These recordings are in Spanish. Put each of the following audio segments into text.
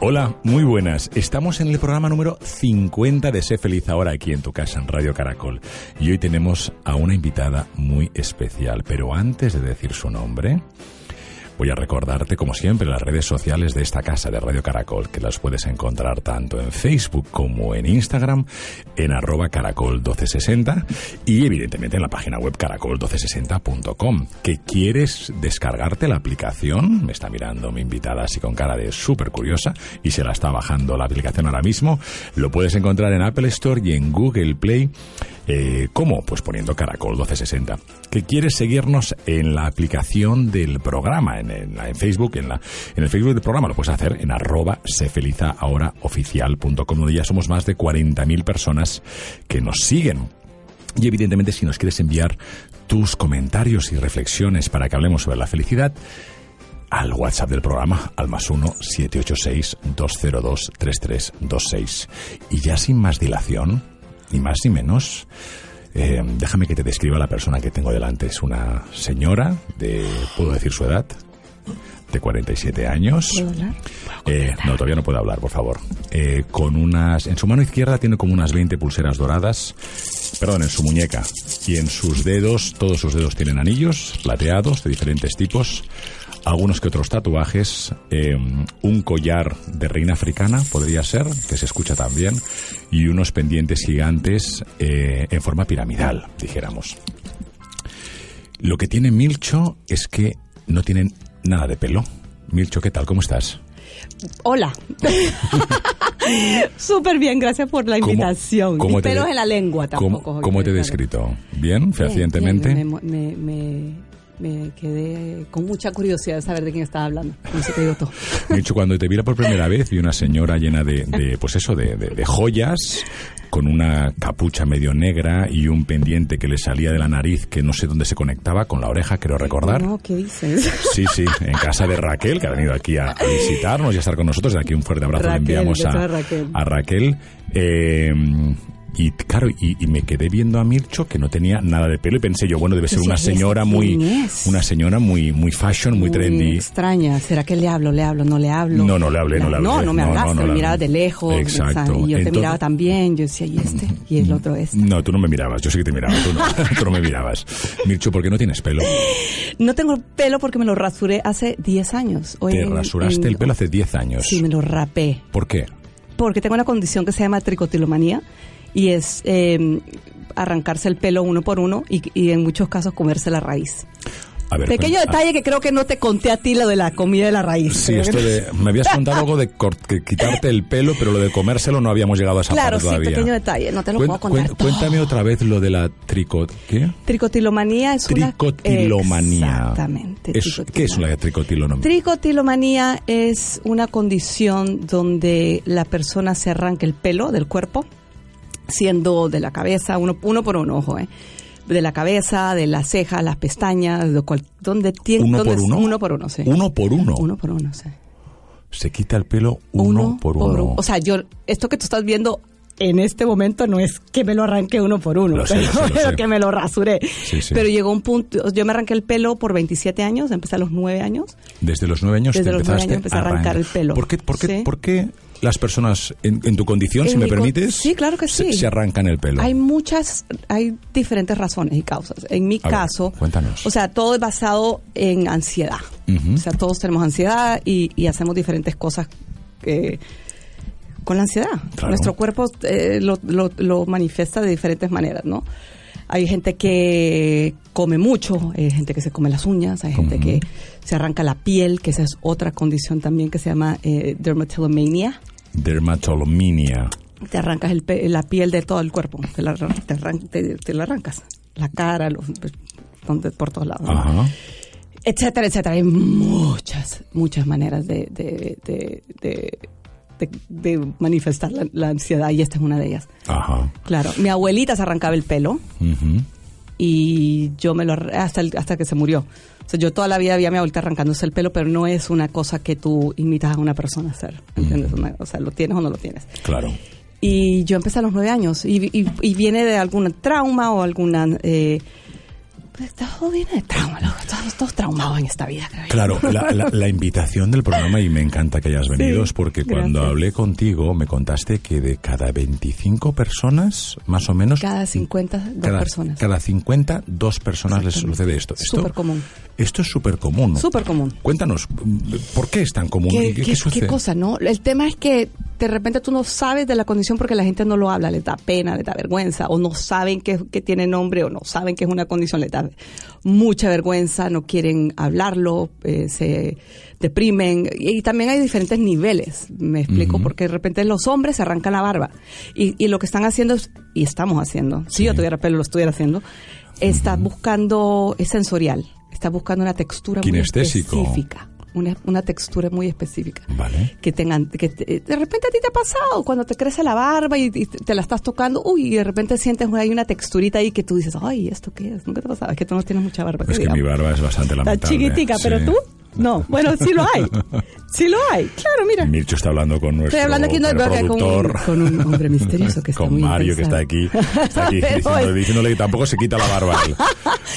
Hola, muy buenas. Estamos en el programa número 50 de Sé Feliz ahora aquí en tu casa en Radio Caracol. Y hoy tenemos a una invitada muy especial. Pero antes de decir su nombre, Voy a recordarte, como siempre, las redes sociales de esta casa de Radio Caracol, que las puedes encontrar tanto en Facebook como en Instagram, en arroba caracol 1260 y evidentemente en la página web caracol1260.com. ¿Que quieres descargarte la aplicación? Me está mirando mi invitada así con cara de súper curiosa y se la está bajando la aplicación ahora mismo. Lo puedes encontrar en Apple Store y en Google Play. Eh, ¿Cómo? Pues poniendo Caracol 1260. ¿Que quieres seguirnos en la aplicación del programa, en, en, en Facebook, en, la, en el Facebook del programa? Lo puedes hacer en arroba sefelizahoraoficial.com, ya somos más de 40.000 personas que nos siguen. Y evidentemente si nos quieres enviar tus comentarios y reflexiones para que hablemos sobre la felicidad, al WhatsApp del programa, al más 1-786-202-3326. Y ya sin más dilación, ni más ni menos, eh, déjame que te describa la persona que tengo delante. Es una señora de, ¿puedo decir su edad? De 47 años. ¿Puedo hablar? Eh, no, todavía no puedo hablar, por favor. Eh, con unas, en su mano izquierda tiene como unas 20 pulseras doradas, perdón, en su muñeca. Y en sus dedos, todos sus dedos tienen anillos plateados de diferentes tipos algunos que otros tatuajes, eh, un collar de reina africana, podría ser, que se escucha también, y unos pendientes gigantes eh, en forma piramidal, dijéramos. Lo que tiene Milcho es que no tienen nada de pelo. Milcho, ¿qué tal? ¿Cómo estás? Hola. Súper bien, gracias por la ¿Cómo- invitación. cómo te pelos en la lengua tampoco. ¿Cómo, cómo te he descrito? ¿Bien? Bien, ¿Fehacientemente? bien, Me, me, me, me quedé con mucha curiosidad de saber de quién estaba hablando. No sé te digo todo. Milcho, cuando te vi por primera vez, vi una señora llena de, de, pues eso, de, de- de joyas, con una capucha medio negra y un pendiente que le salía de la nariz que no sé dónde se conectaba con la oreja, creo recordar. No, ¿qué dices? Sí, sí, en casa de Raquel, que ha venido aquí a, a visitarnos y a estar con nosotros. De aquí un fuerte abrazo Raquel, le enviamos beso a, a Raquel. a Raquel. Eh, y claro, y, y me quedé viendo a Mircho que no tenía nada de pelo y pensé yo, bueno, debe ser Pues, una ¿y esta señora muy, una señora muy, muy fashion, muy, trendy. extraña. ¿Será que le hablo, le hablo, no le hablo? No, no le hablé, no le hablé. No, no me hablaste, no, no me hablé. de lejos. Exacto. Y yo te Entonces- miraba también. Yo decía, ¿y este? Y el otro este. No, tú no me mirabas, yo sí que te miraba, tú no, tú no me mirabas. Mircho, ¿por qué no tienes pelo? No tengo pelo porque me lo rasuré hace 10 años. Hoy Te en- rasuraste en- el pelo hace 10 años. Sí, me lo rapé. ¿Por qué? Porque tengo una condición que se llama tricotilomanía y es eh, arrancarse el pelo uno por uno y, y en muchos casos comerse la raíz. A ver, Pequeño cuenta- detalle que creo que no te conté a ti lo de la comida de la raíz. Sí, esto de. Me habías contado algo de quitarte el pelo, pero lo de comérselo no habíamos llegado a esa Claro, parte sí, todavía. pequeño detalle, no te lo Cuen- puedo contar cuen-. Cuéntame otra vez lo de la tricot. ¿Qué? Tricotilomanía es una... Tricotilomanía. Exactamente. Es- ¿Qué es la tricotilomanía? Tricotilomanía es una condición donde la persona se arranca el pelo del cuerpo, siendo de la cabeza, uno, uno por uno, ojo, ¿eh? de la cabeza, de las cejas, las pestañas, de cual- donde tiene... ¿Uno donde por uno? Uno por uno, sí. Uno por uno. Uno por uno, sí. Se quita el pelo uno, por uno. O sea, yo, esto que tú estás viendo en este momento no es que me lo arranque uno por uno, sé, pero, sé, pero que me lo rasuré. Sí, sí. Pero llegó un punto, yo me arranqué el pelo por 27 años, empecé a los 9 años. Desde los nueve años Desde te los nueve empezaste años empecé a arrancar el pelo. ¿Por qué, por qué, Sí. por qué las personas en, en tu condición, En si me con- permites, sí, claro que se, sí. se arrancan el pelo? Hay muchas, hay diferentes razones y causas. En mi A ver, caso, cuéntanos. o sea, todo es basado en ansiedad. Ujú. O sea, todos tenemos ansiedad y, y hacemos diferentes cosas eh, con la ansiedad. Claro. Nuestro cuerpo eh, lo, lo- lo manifiesta de diferentes maneras, ¿no? Hay gente que come mucho, hay gente que se come las uñas, hay gente que se arranca la piel, que esa es otra condición también que se llama eh, dermatillomania. Dermatolomania. Te arrancas el pe- la piel de todo el cuerpo, te la, te arran- te- te la arrancas. La cara, los, donde, por todos lados. ¿no? Ajá. etcétera, etcétera. Hay muchas, muchas maneras de, de, de, de, de- de manifestar la, la ansiedad y esta es una de ellas. Ajá. Claro, mi abuelita se arrancaba el pelo y yo me lo hasta el- hasta que se murió. O sea, yo toda la vida vi a mi abuelita arrancándose el pelo, pero no es una cosa que tú imitas a una persona a hacer, ¿entiendes? O sea, lo tienes o no lo tienes. Claro. Y yo empecé a los nueve años y, y- y viene de algún trauma o alguna... Eh, todo viene de trauma, loco. Estamos todos traumados en esta vida, creo. Claro, la, la- la invitación del programa, y me encanta que hayas venido, Sí, es porque cuando hablé contigo me contaste que de cada 25 personas, más o menos... Cada 50, dos cada, personas. Cada 50, dos personas les sucede esto. esto Súper común. Esto es súper común. Súper común. Cuéntanos, ¿por qué es tan común? ¿Qué, ¿Qué, qué qué- sucede? qué cosa, no? El tema es que de repente tú no sabes de la condición porque la gente no lo habla, les da pena, les da vergüenza, o no saben que, que tiene nombre, o no saben que es una condición, les da mucha vergüenza, no quieren hablarlo, eh, se deprimen. Y, y también hay diferentes niveles, me explico, porque de repente los hombres se arrancan la barba. Y, y lo que están haciendo, es, y estamos haciendo, si yo tuviera pelo lo estuviera haciendo, está buscando, es sensorial, está buscando una textura muy específica. Una, una textura muy específica Vale. que tengan que te- de repente a ti te ha pasado cuando te crece la barba y, y te la estás tocando uy y de repente sientes hay una texturita ahí que tú dices ay esto qué es nunca te ha pasado es que tú no tienes mucha barba Es que digamos. mi barba es bastante está lamentable. chiquitica pero Sí. tú no bueno sí lo hay sí lo hay claro mira Mircho está hablando con nuestro Estoy hablando aquí no, con un, productor. con un hombre misterioso que está con muy Mario que está aquí, está aquí diciéndole, diciéndole que tampoco se quita la barba.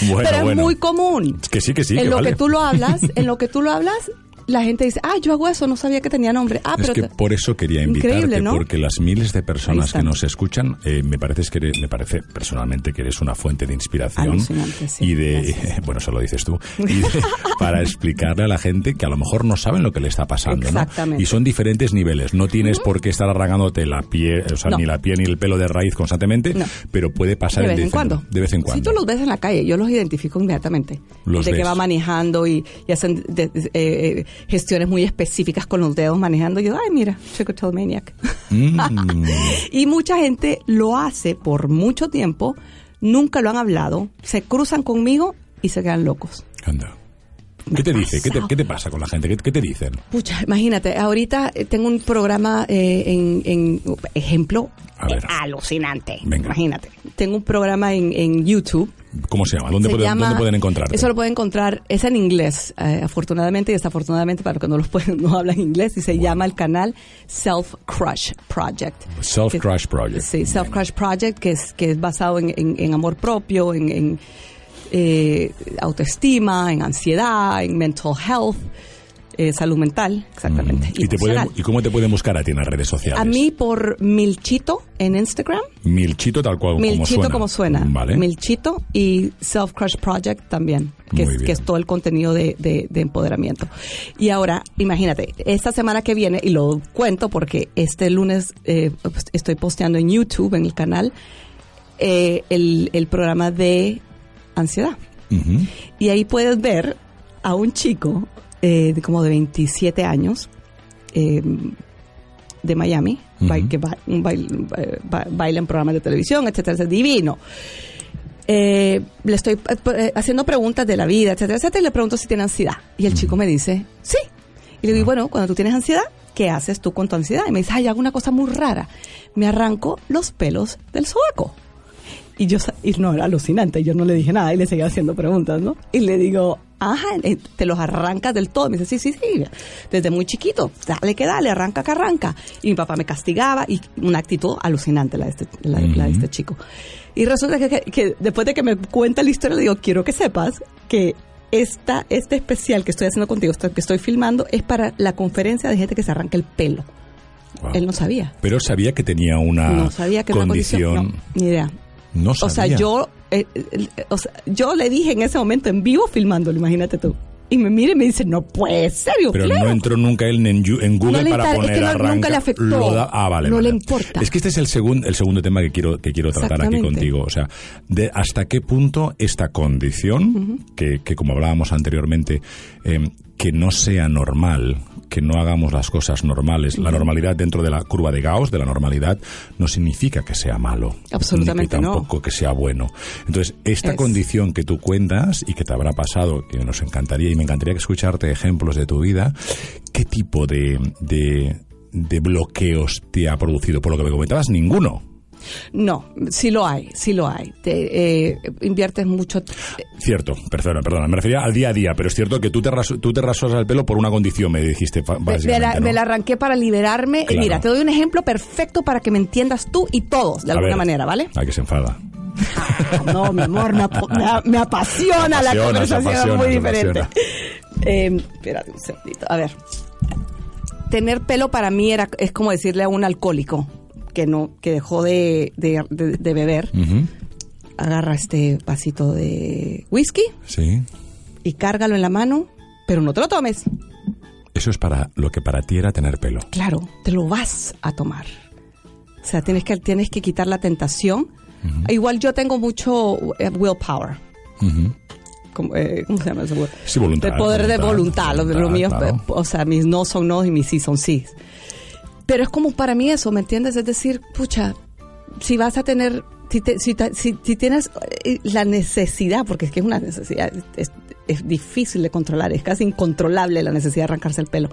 Bueno, pero es bueno. muy común Que sí, que sí, en que lo vale. que tú lo hablas en lo que tú lo hablas la gente dice ah yo hago eso no sabía que tenía nombre ah Es pero que te- por eso quería invitarte, Increíble, ¿no? porque las miles de personas que nos escuchan, eh, me parece que eres- me parece personalmente que eres una fuente de inspiración sí. y de, Gracias. bueno, eso lo dices tú, y de- para explicarle a la gente que a lo mejor no saben lo que le está pasando, ¿no? Exactamente. Y son diferentes niveles. No tienes por qué estar arrancándote la piel, o sea, No. ni la piel ni el pelo de raíz constantemente, pero puede pasar de vez en cuando. De vez en cuando. Si tú los ves en la calle, yo los identifico inmediatamente. Los de que ves. va manejando y, y hacen de- de- eh, eh, gestiones muy específicas con los dedos manejando. Yo, ay, mira, Trichotillomaniac. Mm. y mucha gente lo hace por mucho tiempo, nunca lo han hablado, se cruzan conmigo y se quedan locos. Anda. ¿Qué te dice? ¿Qué te, pasado. qué te pasa con la gente? ¿Qué, qué te dicen? Pucha, imagínate, ahorita eh, tengo un programa eh, en, en- ejemplo A ver. eh, alucinante. Venga. Imagínate, tengo un programa en, en YouTube ¿Cómo se llama? ¿Dónde, Se pueden, llama- ¿dónde pueden encontrarte? Eso lo pueden encontrar, es en inglés, eh, afortunadamente y desafortunadamente para los que no, los pueden, no hablan inglés, y se llama el canal Self Crush Project. Self Crush Project. Sí, Self Crush Project, que es, que es basado en, amor propio, en, eh, autoestima, en ansiedad, en mental health, eh, salud mental, exactamente. ¿Y, te pueden- emocional. ¿Y cómo te pueden buscar a ti en las redes sociales? A mí por Milchito en Instagram. Milchito tal cual como Milchito suena. como suena. Vale. Milchito y Self Crush Project también, que, es, bien. que es todo el contenido de, de- de empoderamiento. Y ahora, imagínate, esta semana que viene, y lo cuento porque este lunes eh, estoy posteando en YouTube, en el canal, eh, el, el programa de ansiedad. Y ahí puedes ver a un chico eh, de como de 27 años eh, de Miami, que ba- baila en programas de televisión, etcétera, es divino. Eh, le estoy eh, haciendo preguntas de la vida, etcétera, etcétera, y le pregunto si tiene ansiedad. Y el chico me dice, sí. Y le digo, "Y bueno, cuando tú tienes ansiedad, ¿qué haces tú con tu ansiedad? Y me dice, ay, hago una cosa muy rara. Me arranco los pelos del sobaco. Y yo, y no, era alucinante, yo no le dije nada y le seguía haciendo preguntas, ¿no? Y le digo, ajá, te los arrancas del todo. Me dice, sí, sí, sí, desde muy chiquito, dale que dale, arranca que arranca. Y mi papá me castigaba y una actitud alucinante la de este, la, la de este chico. Y resulta que, que- que después de que me cuenta la historia, le digo, quiero que sepas que esta, este especial que estoy haciendo contigo, que estoy filmando, es para la conferencia de gente que se arranca el pelo. Wow. Él no sabía. Pero sabía que tenía una no sabía que era una condición. condición. No, ni idea. No O sea, sabía. yo, eh, eh, o sea, yo le dije en ese momento en vivo filmándolo, imagínate tú. y me mira y me dice, no puede ser. Yo, Pero claro. no entró nunca él en, Google No para insta- es poner que no- arranca. nunca le afectó. lo da- ah, vale. No vale. le importa. Es que este es el, segundo el segundo tema que quiero, que quiero tratar aquí contigo. O sea, de hasta qué punto esta condición, que, que como hablábamos anteriormente, eh, que no sea normal, que no hagamos las cosas normales. La normalidad dentro de la curva de Gauss, de la normalidad, no significa que sea malo. Absolutamente ni que no. tampoco que sea bueno. Entonces, esta Es- condición que tú cuentas y que te habrá pasado, que nos encantaría y me encantaría escucharte ejemplos de tu vida, ¿qué tipo de, de, de bloqueos te ha producido? Por lo que me comentabas, ninguno. No, sí lo hay, sí lo hay. Te, eh, inviertes mucho. Cierto, perdona, perdona, me refería al día a día, pero es cierto que tú te, ras- tú te rasuras el pelo por una condición, me dijiste Me, la, ¿no? me la arranqué para liberarme. Claro. Mira, te doy un ejemplo perfecto para que me entiendas tú y todos, de A alguna ver. manera, ¿vale? Ay, que se enfada. Ah, no, mi amor, me, ap- me a- me apasiona, la apasiona, conversación, es muy diferente. Eh, espérate un segundito. A ver. Tener pelo para mí era, es como decirle a un alcohólico que no que dejó de, de- de- de beber. Agarra este vasito de whisky Sí. y cárgalo en la mano, pero no te lo tomes. Eso es para lo que para ti era tener pelo. Claro, te lo vas a tomar. O sea, tienes que, tienes que quitar la tentación. Igual yo tengo mucho eh, willpower. Ujú. como, eh, ¿Cómo se llama eso? Sí, voluntad, De poder de voluntad, voluntad. Lo, mío, claro. o sea, mis no son no y mis sí son sí. Pero es como para mí eso, ¿me entiendes? Es decir, pucha, si vas a tener, si, te- si, si- si tienes eh, la necesidad, porque es que es una necesidad, es, es difícil de controlar, es casi incontrolable la necesidad de arrancarse el pelo.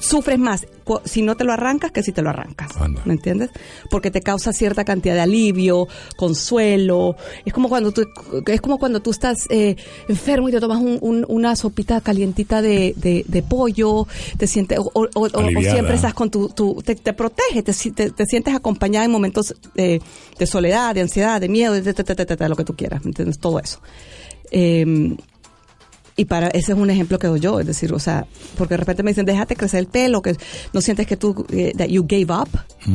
Sufres más si no te lo arrancas que si te lo arrancas. Anda. ¿Me entiendes? Porque te causa cierta cantidad de alivio, consuelo. Es como cuando tú, es como cuando tú estás eh, enfermo y te tomas un- un- una sopita calientita de, de- de pollo, te sientes, o, o- o- o Aliviada. siempre estás con tu, tu- te, te protege, te, te- te sientes acompañada en momentos eh, de soledad, de ansiedad, de miedo, de, lo que tú quieras, ¿me entiendes? Todo eso. Eh, y para ese es un ejemplo que doy yo, es decir, o sea, porque de repente me dicen, déjate crecer el pelo, que no sientes que tú, eh, that you gave up,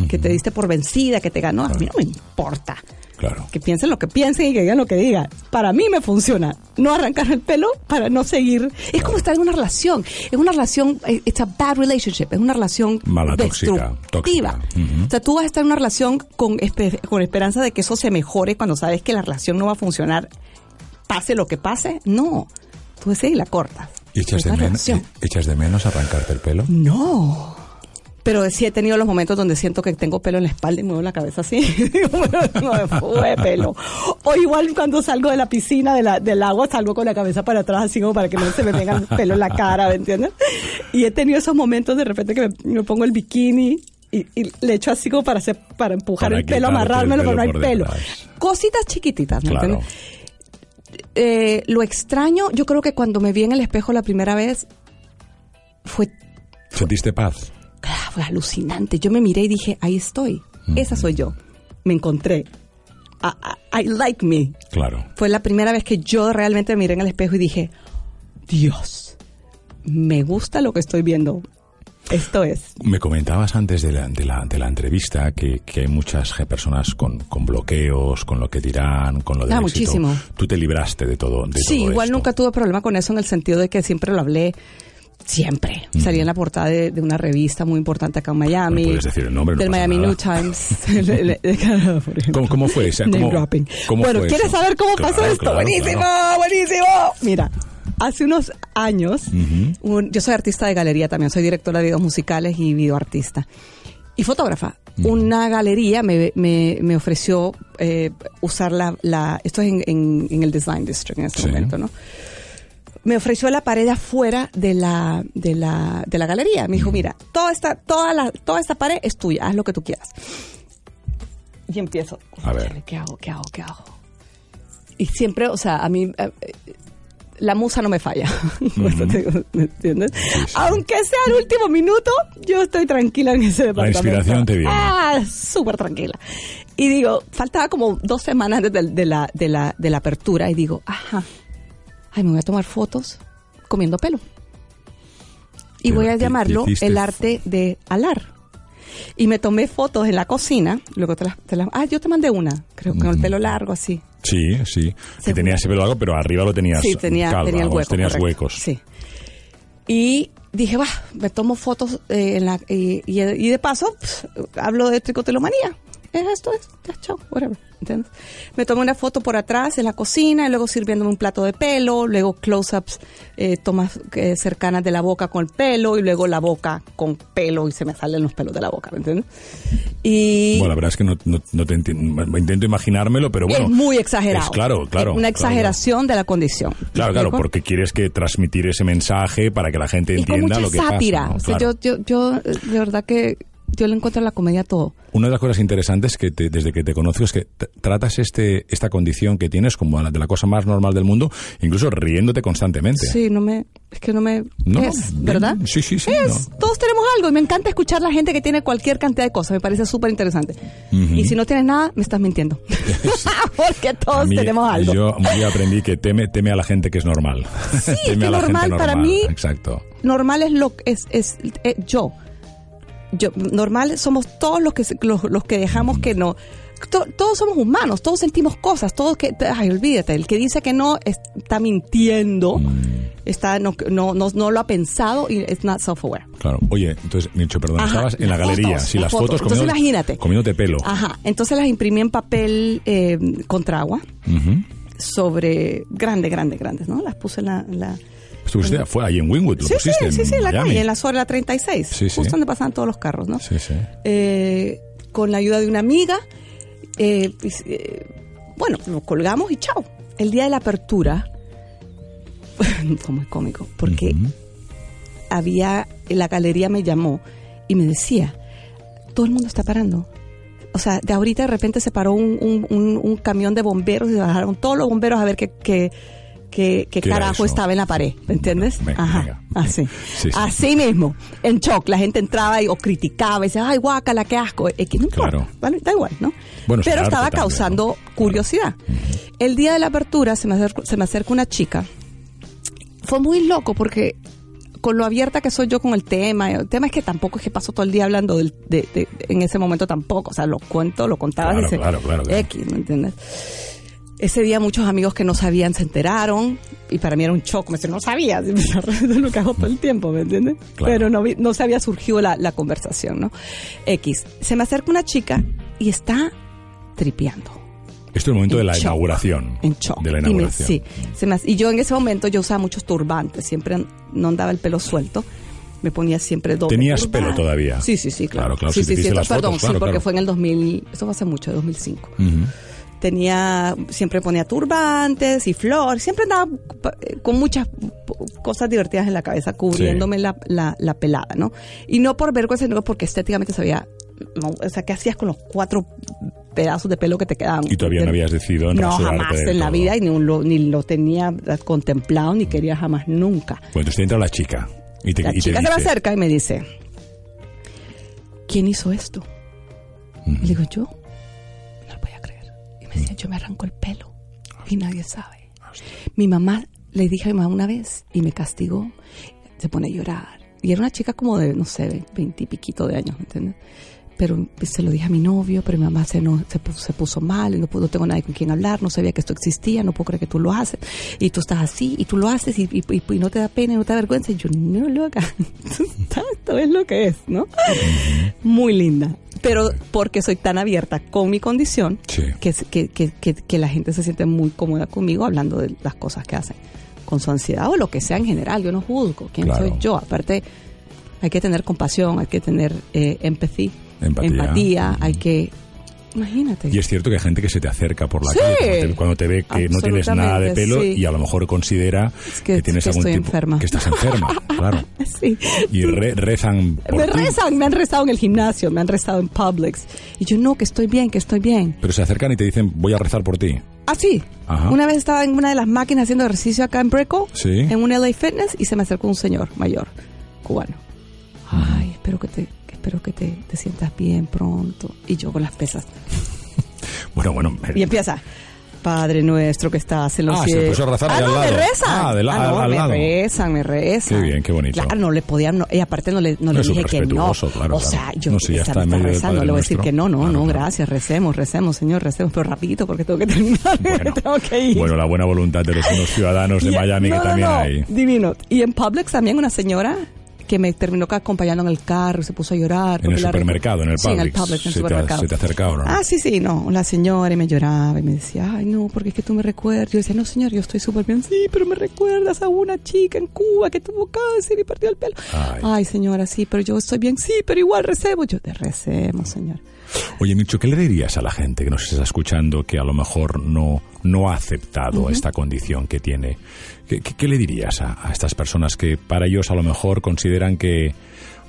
que te diste por vencida, que te ganó. A mí no me importa. Claro. Que piensen lo que piensen y que digan lo que digan. Para mí me funciona. No arrancar el pelo para no seguir. Es como estar en una relación. Es una relación, eh, it's a bad relationship. Es una relación Mala, tóxica, tóxica. O sea, tú vas a estar en una relación con, con esperanza de que eso se mejore cuando sabes que la relación no va a funcionar, pase lo que pase. No. Tú decides y la cortas. ¿Y echas de, menos. ¿Echas de menos arrancarte el pelo? No. Pero sí he tenido los momentos donde siento que tengo pelo en la espalda y muevo la cabeza así. No me fue pelo. O igual cuando salgo de la piscina, de la, del agua, salgo con la cabeza para atrás, así como para que no se me venga el pelo en la cara, ¿me entiendes? Y he tenido esos momentos de repente que me, me pongo el bikini y, y le echo así como para, hacer, para empujar Para el pelo, el amarrármelo, pelo pero no hay pelo. detrás. Cositas chiquititas, ¿me Claro. entiendes? Eh, lo extraño, yo creo que cuando me vi en el espejo la primera vez, fue ¿Sentiste paz? Ah, fue alucinante. Yo me miré y dije, ahí estoy. Esa soy yo. Me encontré. I, I- I like me. Claro. Fue la primera vez que yo realmente me miré en el espejo y dije, Dios, me gusta lo que estoy viendo. Esto es. Me comentabas antes de la, de la, de la entrevista que, que hay muchas personas con, con bloqueos, con lo que dirán, con lo de Ah, muchísimo. Tú te libraste de todo. De Sí, todo igual esto. nunca tuve problema con eso en el sentido de que siempre lo hablé. Siempre. Salí en la portada de, de una revista muy importante acá en Miami. No puedes decir el nombre, no Del Miami nada. New Times. Le- le- por ejemplo. ¿Cómo, cómo fue esa? ¿Cómo, cómo bueno, fue ¿quieres eso? saber cómo Claro, pasó esto? claro, buenísimo, claro. buenísimo. Mira, hace unos años, un- yo soy artista de galería también, soy directora de videos musicales y videoartista. Y fotógrafa. Una galería me, me, me ofreció eh, usar la, la... Esto es en, en- en el Design District en este Sí. momento, ¿no? me ofreció la pared afuera de la, de la, de la galería. Me dijo, mira, toda esta, toda la, toda esta pared es tuya, haz lo que tú quieras. Y empiezo, A ver. "Cónchale, ¿qué hago? ¿Qué hago? ¿Qué hago? Y siempre, o sea, a mí, eh, eh, la musa no me falla. Por eso te digo, ¿Me entiendes? Aunque sea el último minuto, yo estoy tranquila en ese departamento. inspiración te viene. Ah, súper tranquila. Y digo, faltaba como dos semanas de, de la, de, la, de la apertura y digo, ajá, ay, me voy a tomar fotos comiendo pelo. Y voy a llamarlo el arte de alar. Y me tomé fotos en la cocina, luego te las, ah, yo te mandé una, creo, con el pelo largo así. Sí, sí. Se- tenías ese pelo largo, pero arriba lo tenías Sí, tenía, calvo, tenía el vamos, hueco. tenías correcto. huecos. Sí. Y dije, va, me tomo fotos eh, en la, y, y- y de paso hablo de tricotelomanía. Es esto, es, ya, chao, whatever. ¿entiendes? Me tomé una foto por atrás en la cocina, y luego sirviéndome un plato de pelo, luego close-ups, eh, tomas eh, cercanas de la boca con el pelo, y luego la boca con pelo, y se me salen los pelos de la boca, ¿me entiendes? Y Bueno, la verdad es que no, no- no te enti- intento imaginármelo, pero bueno. es muy exagerado. es claro, claro. Una claro, exageración de la condición. ¿me Claro, claro, porque quieres que transmitir ese mensaje para que la gente y con entienda mucha lo que sátira. pasa. ¿no? O sea, Claro. yo, yo, yo, de verdad que yo le encuentro en la comedia todo. Una de las cosas interesantes que te- desde que te conozco es que tratas este esta condición que tienes como la- de la cosa más normal del mundo, incluso riéndote constantemente. Sí, no me, es que no me, No, es, bien. ¿verdad? Sí, sí, sí, Es, no. todos tenemos algo y me encanta escuchar a la gente que tiene cualquier cantidad de cosas, me parece súper interesante. Y si no tienes nada, me estás mintiendo. Porque todos mí, tenemos algo. Yo aprendí que teme, teme a la gente que es normal. Sí, es teme que a la normal gente para mí- Exacto. normal es lo es, es eh, yo. Yo normal somos todos los que los, los que dejamos que no to- todos somos humanos, todos sentimos cosas, todos que ay, olvídate, el que dice que no es- está mintiendo, está no, no no no lo ha pensado y es not self-aware. Claro. Oye, entonces, Nicho, perdón, Ajá, estabas en la galería. sí, las fotos. fotos, Entonces, comiendo- imagínate. comiéndote pelo. Ajá, entonces las imprimí en papel eh, contra agua sobre grande, grande, grandes, ¿no? Las puse en la, en la Estuviste, fue ahí en Wingwood, lo Sí, sí, pusiste sí, en sí, en la calle, en la sobre la 36, Sí, sí. justo donde pasan todos los carros, ¿no? Sí, sí. eh, con la ayuda de una amiga. eh, pues, eh, bueno, lo colgamos y chao. El día de la apertura fue muy cómico porque había, la galería me llamó y me decía, todo el mundo está parando. O sea, de ahorita de repente se paró un, un- un- un camión de bomberos y se bajaron todos los bomberos a ver qué, qué, qué- qué ¿Qué era carajo eso? estaba en la pared, ¿me entiendes? Ajá, así. Sí, sí. Así mismo, en shock. La gente entraba y, o criticaba y decía, ay, guácala, qué asco. Es que no importa, Claro. ¿vale? da igual, ¿no? Bueno, Pero estaba también, causando ¿no? curiosidad. El día de la apertura se me, acerca, se me acerca una chica. Fue muy loco porque con lo abierta que soy yo con el tema, el tema es que tampoco es que paso todo el día hablando del- de, de- en ese momento tampoco, o sea, lo cuento, lo contaba claro, claro, claro. X, ¿me entiendes? Ese día muchos amigos que no sabían se enteraron y para mí era un shock, me decían, no sabía, es lo que hago todo el tiempo, ¿me entiendes? Claro. Pero no, no se había surgido la, la conversación, ¿no? X, se me acerca una chica y está tripeando. Esto es el momento de la shock. inauguración. En shock. De la Y me- inauguración. sí. Se me hace- y yo en ese momento yo usaba muchos turbantes, siempre no andaba el pelo suelto. Me ponía siempre doble. ¿Tenías turbante. pelo todavía? Sí, sí, sí, claro. Claro, claro, Sí, si sí, sí, las perdón, fotos, sí, porque claro. fue en el 2000, eso fue hace mucho, 2005. Ujú. Tenía, siempre ponía turbantes y flores, siempre andaba eh, con muchas cosas divertidas en la cabeza, cubriéndome la, la, la pelada, ¿no? Y no por vergüenza, sino porque estéticamente sabía, no, o sea, ¿qué hacías con los cuatro pedazos de pelo que te quedaban? Y todavía no habías decidido en No, jamás en la vida y ni, un- lo, ni lo tenía contemplado ni quería jamás nunca. Bueno, entonces te entra la chica y te, La y te chica se me acerca y me dice, ¿quién hizo esto? Ujú. Le digo, yo me decía, yo me arranco el pelo y nadie sabe. Mi mamá, le dije a mi mamá una vez y me castigó, se pone a llorar. Y era una chica como de, no sé, veintipiquito de años, ¿me entiendes? Pero se lo dije a mi novio, pero mi mamá se, no, se, puso, se puso mal, no, tengo nadie con quien hablar, no sabía que esto existía, no puedo creer que tú lo haces. Y tú estás así, y tú lo haces, y, y- y- y no te da pena, y no te da vergüenza. Y yo, no, loca, esto es lo que es, ¿no? Muy linda. Pero porque soy tan abierta con mi condición, Sí. que, que, que, la gente se siente muy cómoda conmigo hablando de las cosas que hacen con su ansiedad o lo que sea en general. Yo no juzgo quién Claro. soy yo. Aparte, hay que tener compasión, hay que tener eh, empathy, Empatía. hay que... Imagínate. Y es cierto que hay gente que se te acerca por la Sí. calle cuando te, ve que no tienes nada de pelo sí. y a lo mejor considera Es que, que- tienes que algún estoy tipo enferma. que estás enferma, claro. Sí. Y re- rezan por Me ti. rezan, me han rezado en el gimnasio, me han rezado en Publix. Y yo, no, que estoy bien, que estoy bien. Pero se acercan y te dicen, "Voy a rezar por ti." Ah, sí. Ajá. Una vez estaba en una de las máquinas haciendo ejercicio acá en Sí. en un LA Fitness, y se me acercó un señor mayor, cubano. Ay, espero que te, espero que te, te sientas bien pronto. Y yo con las pesas. Bueno, bueno, Y empieza. Padre nuestro que estás en los Ah, se cielos. a rezar ah, al no, me lado. rezan. Ah, del- Ah, no, al me lado. rezan, me rezan. Qué bien, qué bonito. Claro, no le podían, no, y aparte no le, no le dije que no. claro, o sea, yo No sé, ya está del rezando, le voy a decir que no, no, Claro, no, claro. gracias, recemos, recemos, Señor, recemos, pero rapidito porque tengo que terminar, Bueno, tengo que ir. bueno, la buena voluntad de los unos ciudadanos de Miami que también hay. Divino. Y en Publix también una señora que me terminó acompañando en el carro se puso a llorar. En el supermercado, en el Sí, en el Publix. Publix, en el te- supermercado. se te acercaron. Ah, sí, sí, no. La señora y me lloraba y me decía, ay, no, porque es que tú me recuerdas. Yo decía, no, señor, yo estoy súper bien. Sí, pero me recuerdas a una chica en Cuba que tuvo cáncer y perdió el pelo. Ay. Ay, señora, sí, pero yo estoy bien. Sí, pero igual recemos. Yo te recemos, señor. Oye, Mircho, ¿qué le dirías a la gente que nos está escuchando que a lo mejor no, no ha aceptado esta condición que tiene? ¿Qué, qué- qué le dirías a, a estas personas que para ellos a lo mejor consideran que,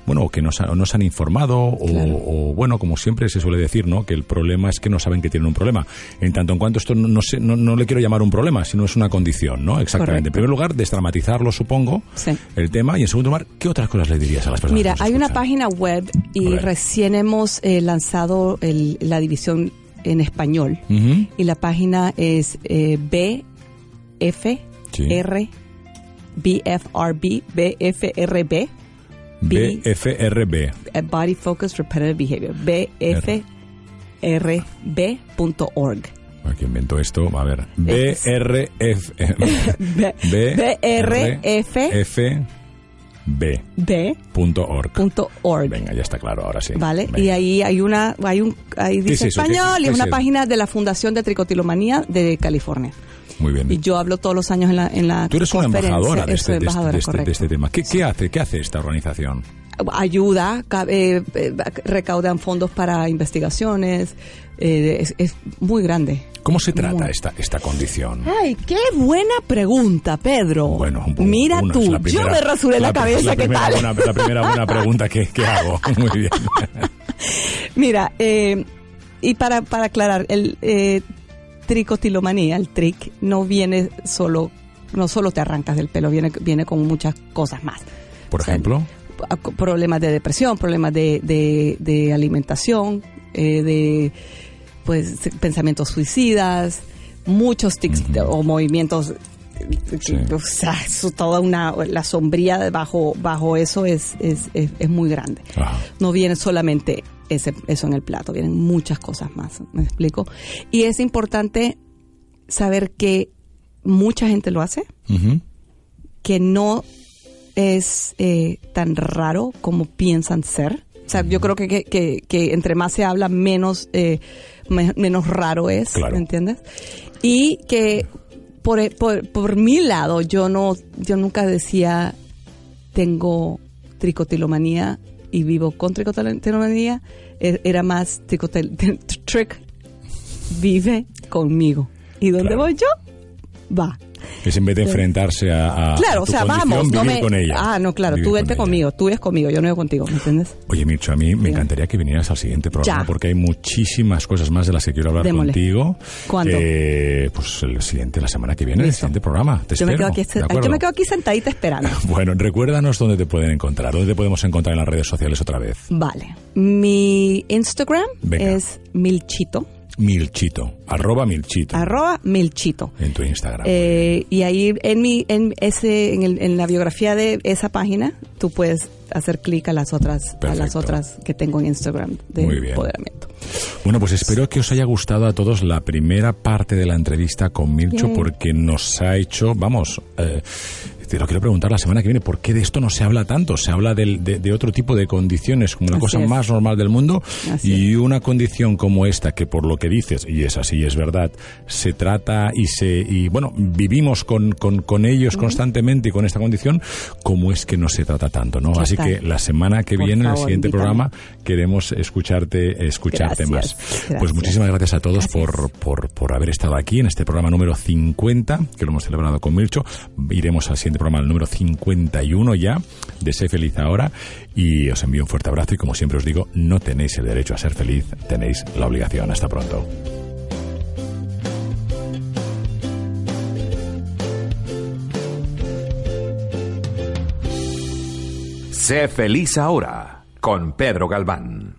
bueno, que no se, no se han informado o, Claro. o, bueno, como siempre se suele decir, ¿no? Que el problema es que no saben que tienen un problema. En tanto en cuanto esto no, no, sé- no, no le quiero llamar un problema, sino es una condición, ¿no? Exactamente. Correcto. En primer lugar, desdramatizarlo, supongo, Sí. el tema. Y en segundo lugar, ¿qué otras cosas le dirías a las personas? Mira, que nos hay una página web y recién hemos eh, lanzado el- la división en español. Y la página es eh, BFR, Sí. BFRB, BFRB, eh, Body Focused Repetitive Behavior, BFRB.org. Aquí inventó esto. A ver. BRF. B- BRF. B. B. Punto org. Punto org. Venga, ya está claro, ahora sí. Vale, Venga. y ahí hay una, hay un, ahí ¿Qué dice es eso? español ¿Qué- y qué es una es? página de la Fundación de Tricotilomanía de California. Muy bien. Y yo hablo todos los años en la, en la Tú eres una conferencia. embajadora de este, este- embajadora, de este- de este tema. ¿Qué, qué hace, ¿Qué hace esta organización? ayuda, eh, eh, recaudan fondos para investigaciones, eh, es, es muy grande. ¿Cómo se trata Muy. esta, esta condición? Ay, qué buena pregunta, Pedro. Bueno, un poco- Mira una- tú, primera- yo me rasuré la, la- cabeza, la ¿qué primera tal? buena- la primera buena pregunta que, que hago. Muy bien. Mira, eh, y para, para aclarar, el eh, tricotilomanía, el tric, no viene solo, no solo te arrancas del pelo, viene, viene con muchas cosas más. Por O sea, ejemplo, problemas de depresión, problemas de, de, de alimentación, eh, de pues pensamientos suicidas, muchos tics o movimientos Sí. o sea, eso toda una la sombría bajo bajo eso es es, es, es muy grande. Ajá. No viene solamente ese, eso en el plato, vienen muchas cosas más, ¿me explico? Y es importante saber que mucha gente lo hace, que no es eh, tan raro como piensan ser. O sea, yo creo que, que, que- que entre más se habla, menos, eh, me- menos raro es, Claro. ¿me entiendes? Y que por, por, por mi lado, yo no, yo nunca decía tengo tricotilomanía y vivo con tricotilomanía. E- Era más tricotil, trick vive conmigo. ¿Y dónde Claro. voy yo? Va. Es en vez de enfrentarse a, a- a Claro, o sea, vamos, no me... con ella. Ah, no, claro, tú con vente ella. conmigo, tú vives conmigo, yo no vivo contigo, ¿me entiendes? Oye, Mircho, a mí me encantaría que vinieras al siguiente programa Ya. porque hay muchísimas cosas más de las que quiero hablar contigo. ¿Cuándo? Eh, pues el siguiente, la semana que viene, el siguiente programa. Te Yo me, espero, quedo aquí, yo me quedo aquí sentadita esperando. Bueno, recuérdanos dónde te pueden encontrar, dónde te podemos encontrar en las redes sociales otra vez. Vale. Mi Instagram Venga. es Milchito, Milchito, arroba Milchito arroba Milchito. en tu Instagram. Eh, y ahí en mi en ese en, el- en la biografía de esa página tú puedes hacer clic a las otras a las otras que tengo en Instagram de Muy bien. empoderamiento. Bueno, pues espero que os haya gustado a todos la primera parte de la entrevista con Milcho porque nos ha hecho, vamos, eh, te lo quiero preguntar la semana que viene, ¿por qué de esto no se habla tanto? Se habla del- de, de otro tipo de condiciones como una Así cosa es. más normal del mundo Así y una condición como esta que por lo que dices, y es así, es verdad, se trata y se, y bueno, vivimos con, con, con ellos constantemente y con esta condición, ¿cómo es que no se trata tanto? ¿no? ¿Qué Así que la semana que Por viene, en el siguiente invítame. programa, queremos escucharte, escucharte Gracias, más. Pues muchísimas gracias a todos Gracias. por, por, por haber estado aquí en este programa número 50, que lo hemos celebrado con Milcho. Iremos al siguiente programa, el número 51 ya, de Sé Feliz Ahora. Y os envío un fuerte abrazo y como siempre os digo, no tenéis el derecho a ser feliz, tenéis la obligación. Hasta pronto. Sé feliz ahora con Pedro Galván.